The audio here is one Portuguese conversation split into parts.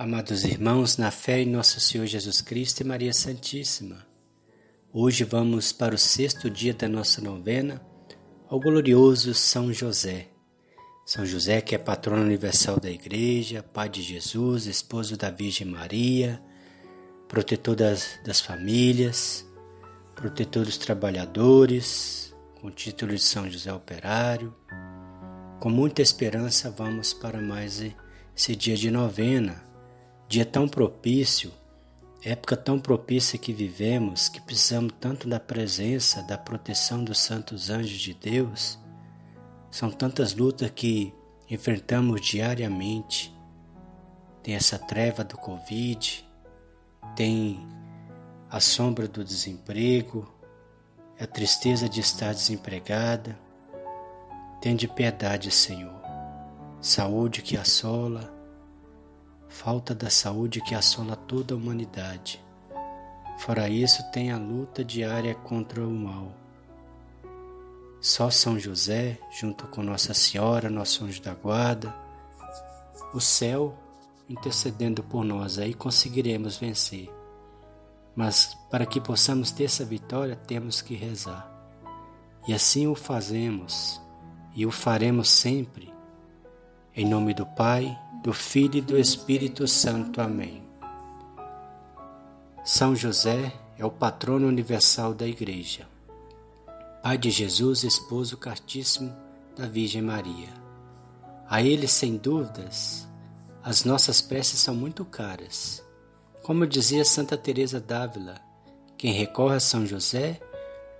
Amados irmãos, na fé em Nosso Senhor Jesus Cristo e Maria Santíssima, hoje vamos para o sexto dia da nossa novena ao glorioso São José. São José, que é patrono universal da Igreja, Pai de Jesus, esposo da Virgem Maria, protetor das, das famílias, protetor dos trabalhadores, com o título de São José Operário. Com muita esperança, vamos para mais esse dia de novena Dia tão propício, época tão propícia que vivemos, que precisamos tanto da presença, da proteção dos santos anjos de Deus. São tantas lutas que enfrentamos diariamente. Tem essa treva do Covid, tem a sombra do desemprego, a tristeza de estar desempregada. Tem de piedade, Senhor. Saúde que assola, falta da saúde que assola toda a humanidade. Fora isso, tem a luta diária contra o mal. Só São José, junto com Nossa Senhora, nosso anjo da guarda, o céu intercedendo por nós, aí conseguiremos vencer. Mas para que possamos ter essa vitória, temos que rezar. E assim o fazemos, e o faremos sempre, em nome do Pai, do Filho e do Espírito Santo. Amém. São José é o patrono universal da Igreja. Pai de Jesus, esposo cartíssimo da Virgem Maria. A ele, sem dúvidas, as nossas preces são muito caras. Como dizia Santa Teresa d'Ávila, quem recorre a São José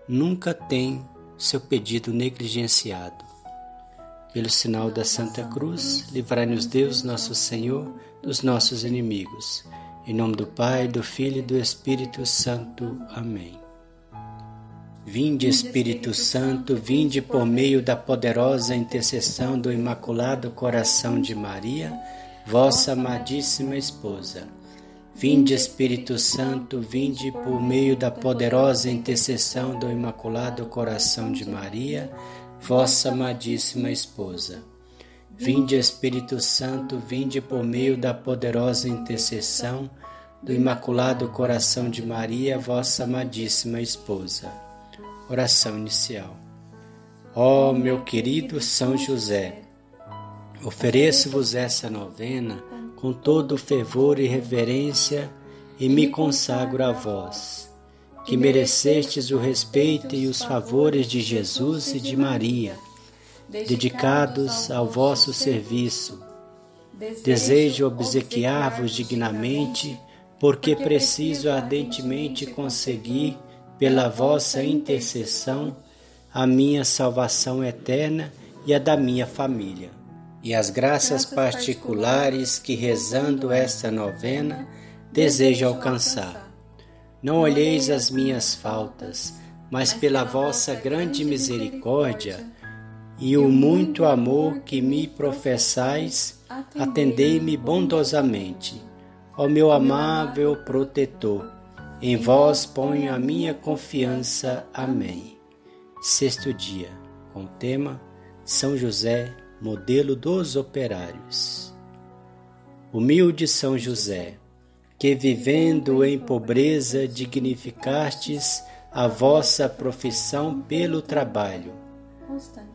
nunca tem seu pedido negligenciado. Pelo sinal da Santa Cruz, livrai-nos Deus, nosso Senhor, dos nossos inimigos. Em nome do Pai, do Filho e do Espírito Santo. Amém. Vinde, Espírito Santo, vinde por meio da poderosa intercessão do Imaculado Coração de Maria, vossa amadíssima esposa. Vinde, Espírito Santo, vinde por meio da poderosa intercessão do Imaculado Coração de Maria, vossa amadíssima esposa. Vinde, Espírito Santo, vinde por meio da poderosa intercessão do Imaculado Coração de Maria, vossa amadíssima esposa. Oração inicial. Ó oh, meu querido São José, ofereço-vos essa novena com todo fervor e reverência e me consagro a vós que merecestes o respeito e os favores de Jesus e de Maria, dedicados ao vosso serviço. Desejo obsequiar-vos dignamente, porque preciso ardentemente conseguir, pela vossa intercessão, a minha salvação eterna e a da minha família. E as graças particulares que, rezando esta novena, desejo alcançar não olheis as minhas faltas, mas pela vossa grande misericórdia e o muito amor que me professais, atendei-me bondosamente. Ó meu amável protetor, em vós ponho a minha confiança. Amém. Sexto dia, com o tema São José, modelo dos operários. Humilde São José, que vivendo em pobreza dignificastes a vossa profissão pelo trabalho.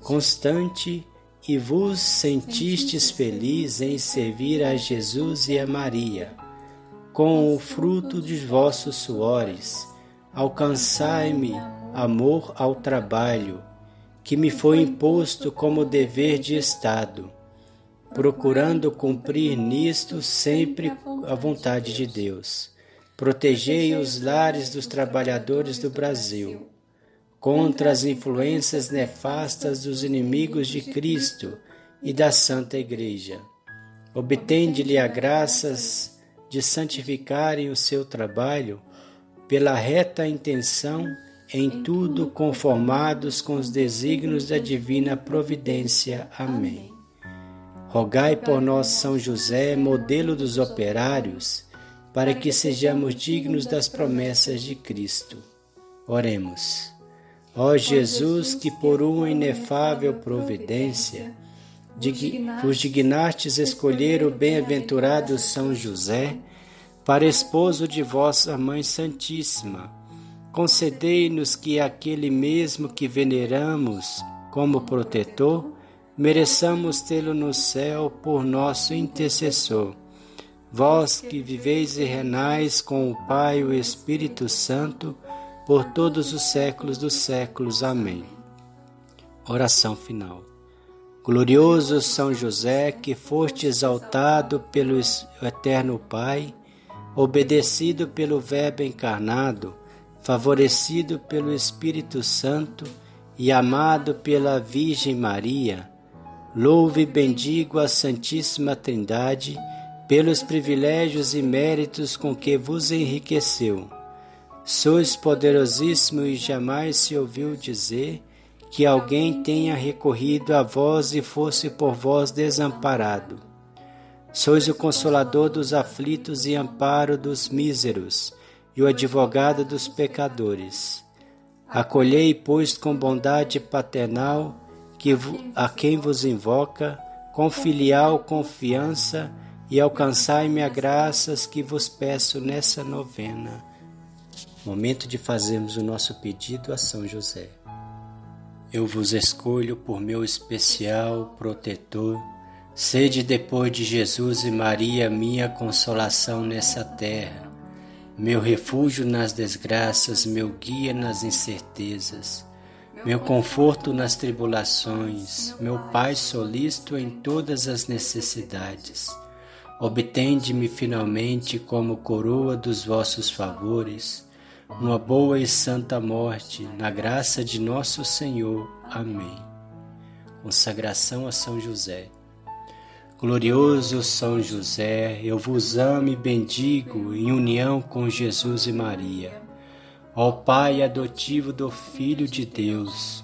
Constante, e vos sentistes feliz em servir a Jesus e a Maria. Com o fruto dos vossos suores, alcançai-me amor ao trabalho, que me foi imposto como dever de Estado procurando cumprir nisto sempre a vontade de Deus. Protegei os lares dos trabalhadores do Brasil contra as influências nefastas dos inimigos de Cristo e da Santa Igreja. Obtende-lhe a graças de santificarem o seu trabalho pela reta intenção em tudo conformados com os desígnios da divina providência. Amém. Rogai por nós, São José, modelo dos operários, para que sejamos dignos das promessas de Cristo. Oremos. Ó Jesus, que por uma inefável providência vos dignastes escolher o bem-aventurado São José para esposo de vossa Mãe Santíssima. Concedei-nos que aquele mesmo que veneramos como protetor, mereçamos tê-lo no céu por nosso intercessor. Vós que viveis e renais com o Pai e o Espírito Santo, por todos os séculos dos séculos. Amém. Oração final. Glorioso São José, que foste exaltado pelo Eterno Pai, obedecido pelo Verbo encarnado, favorecido pelo Espírito Santo e amado pela Virgem Maria, louve e bendigo a Santíssima Trindade pelos privilégios e méritos com que vos enriqueceu. Sois poderosíssimo e jamais se ouviu dizer que alguém tenha recorrido a vós e fosse por vós desamparado. Sois o consolador dos aflitos e amparo dos míseros, e o advogado dos pecadores. Acolhei, pois, com bondade paternal que a quem vos invoca, com filial confiança, e alcançai-me a graças que vos peço nessa novena. Momento de fazermos o nosso pedido a São José. Eu vos escolho por meu especial protetor. Sede depois de Jesus e Maria minha consolação nessa terra, meu refúgio nas desgraças, meu guia nas incertezas, meu conforto nas tribulações, meu Pai solícito em todas as necessidades. Obtende-me finalmente como coroa dos vossos favores uma boa e santa morte, na graça de nosso Senhor. Amém. Consagração a São José. Glorioso São José, eu vos amo e bendigo em união com Jesus e Maria. Ó Pai adotivo do Filho de Deus,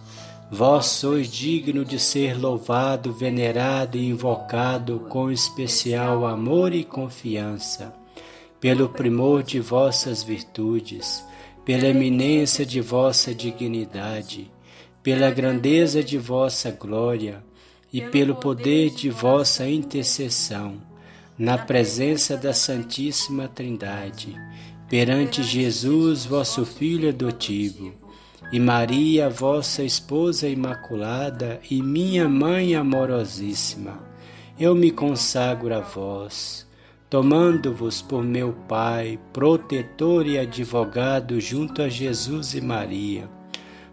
vós sois digno de ser louvado, venerado e invocado com especial amor e confiança, pelo primor de vossas virtudes pela eminência de vossa dignidade, pela grandeza de vossa glória e pelo poder de vossa intercessão, na presença da Santíssima Trindade, perante Jesus, vosso Filho adotivo, e Maria, vossa esposa imaculada e minha mãe amorosíssima, eu me consagro a vós tomando-vos por meu Pai, protetor e advogado junto a Jesus e Maria.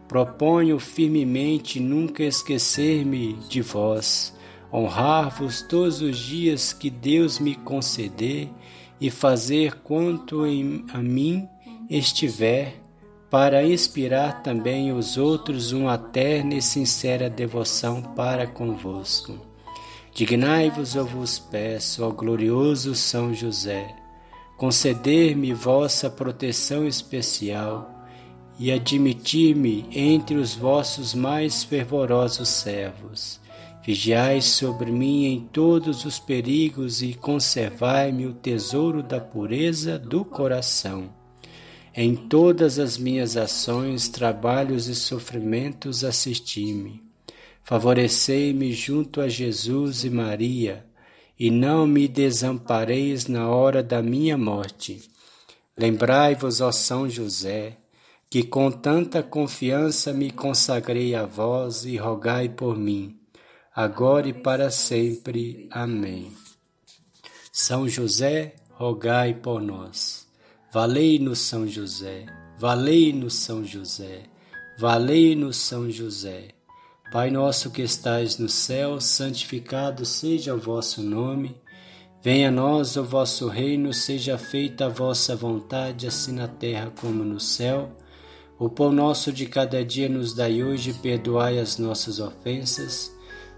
Proponho firmemente nunca esquecer-me de vós, honrar-vos todos os dias que Deus me conceder e fazer quanto em a mim estiver, para inspirar também os outros uma terna e sincera devoção para convosco. Dignai-vos, eu vos peço, ó glorioso São José, conceder-me vossa proteção especial e admitir-me entre os vossos mais fervorosos servos. Vigiai sobre mim em todos os perigos e conservai-me o tesouro da pureza do coração. Em todas as minhas ações, trabalhos e sofrimentos, assisti-me Favorecei-me junto a Jesus e Maria, e não me desampareis na hora da minha morte. Lembrai-vos, ó São José, que com tanta confiança me consagrei a vós e rogai por mim, agora e para sempre. Amém. São José, rogai por nós. Valei-nos, São José, valei-nos, São José, valei-nos, São José. Pai nosso que estais no céu, santificado seja o vosso nome. Venha a nós o vosso reino, seja feita a vossa vontade, assim na terra como no céu. O pão nosso de cada dia nos dai hoje, perdoai as nossas ofensas,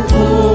我